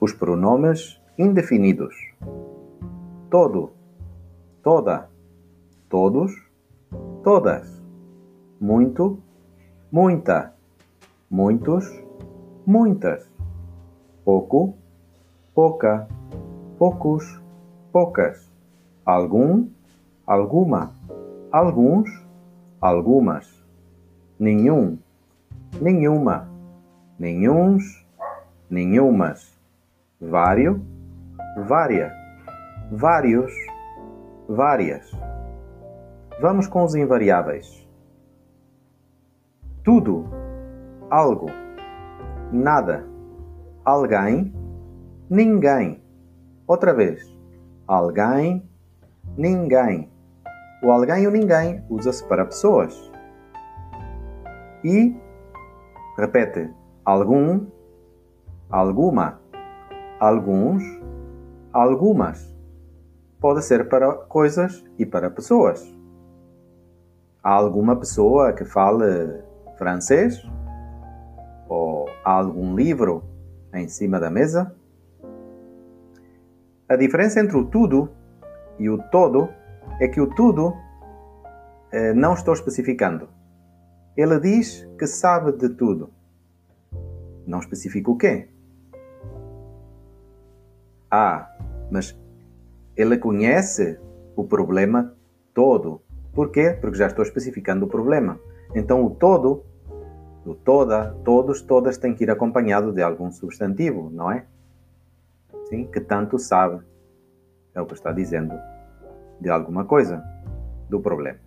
os pronomes indefinidos. Todo, toda, todos, todas. Muito, muita, muitos, muitas. Pouco, pouca, poucos, poucas. Algum, alguma, alguns, algumas. Nenhum, nenhuma, nenhuns, nenhumas. Vário, vária, vários, várias. Vamos com os invariáveis. Tudo, algo, nada, alguém, ninguém. Outra vez. Alguém, ninguém. O alguém e o ninguém usa-se para pessoas. E repete algum, alguma, alguns, algumas. Pode ser para coisas e para pessoas. Há alguma pessoa que fale francês? Ou há algum livro em cima da mesa? A diferença entre o tudo e o todo é que o tudo eh, não estou especificando. Ele diz que sabe de tudo. Não especifica o quê? Ah, mas ele conhece o problema todo. Por quê? Porque já estou especificando o problema. Então o todo, o toda, todos, todas tem que ir acompanhado de algum substantivo, não é? Sim, que tanto sabe. É o que está dizendo de alguma coisa, do problema.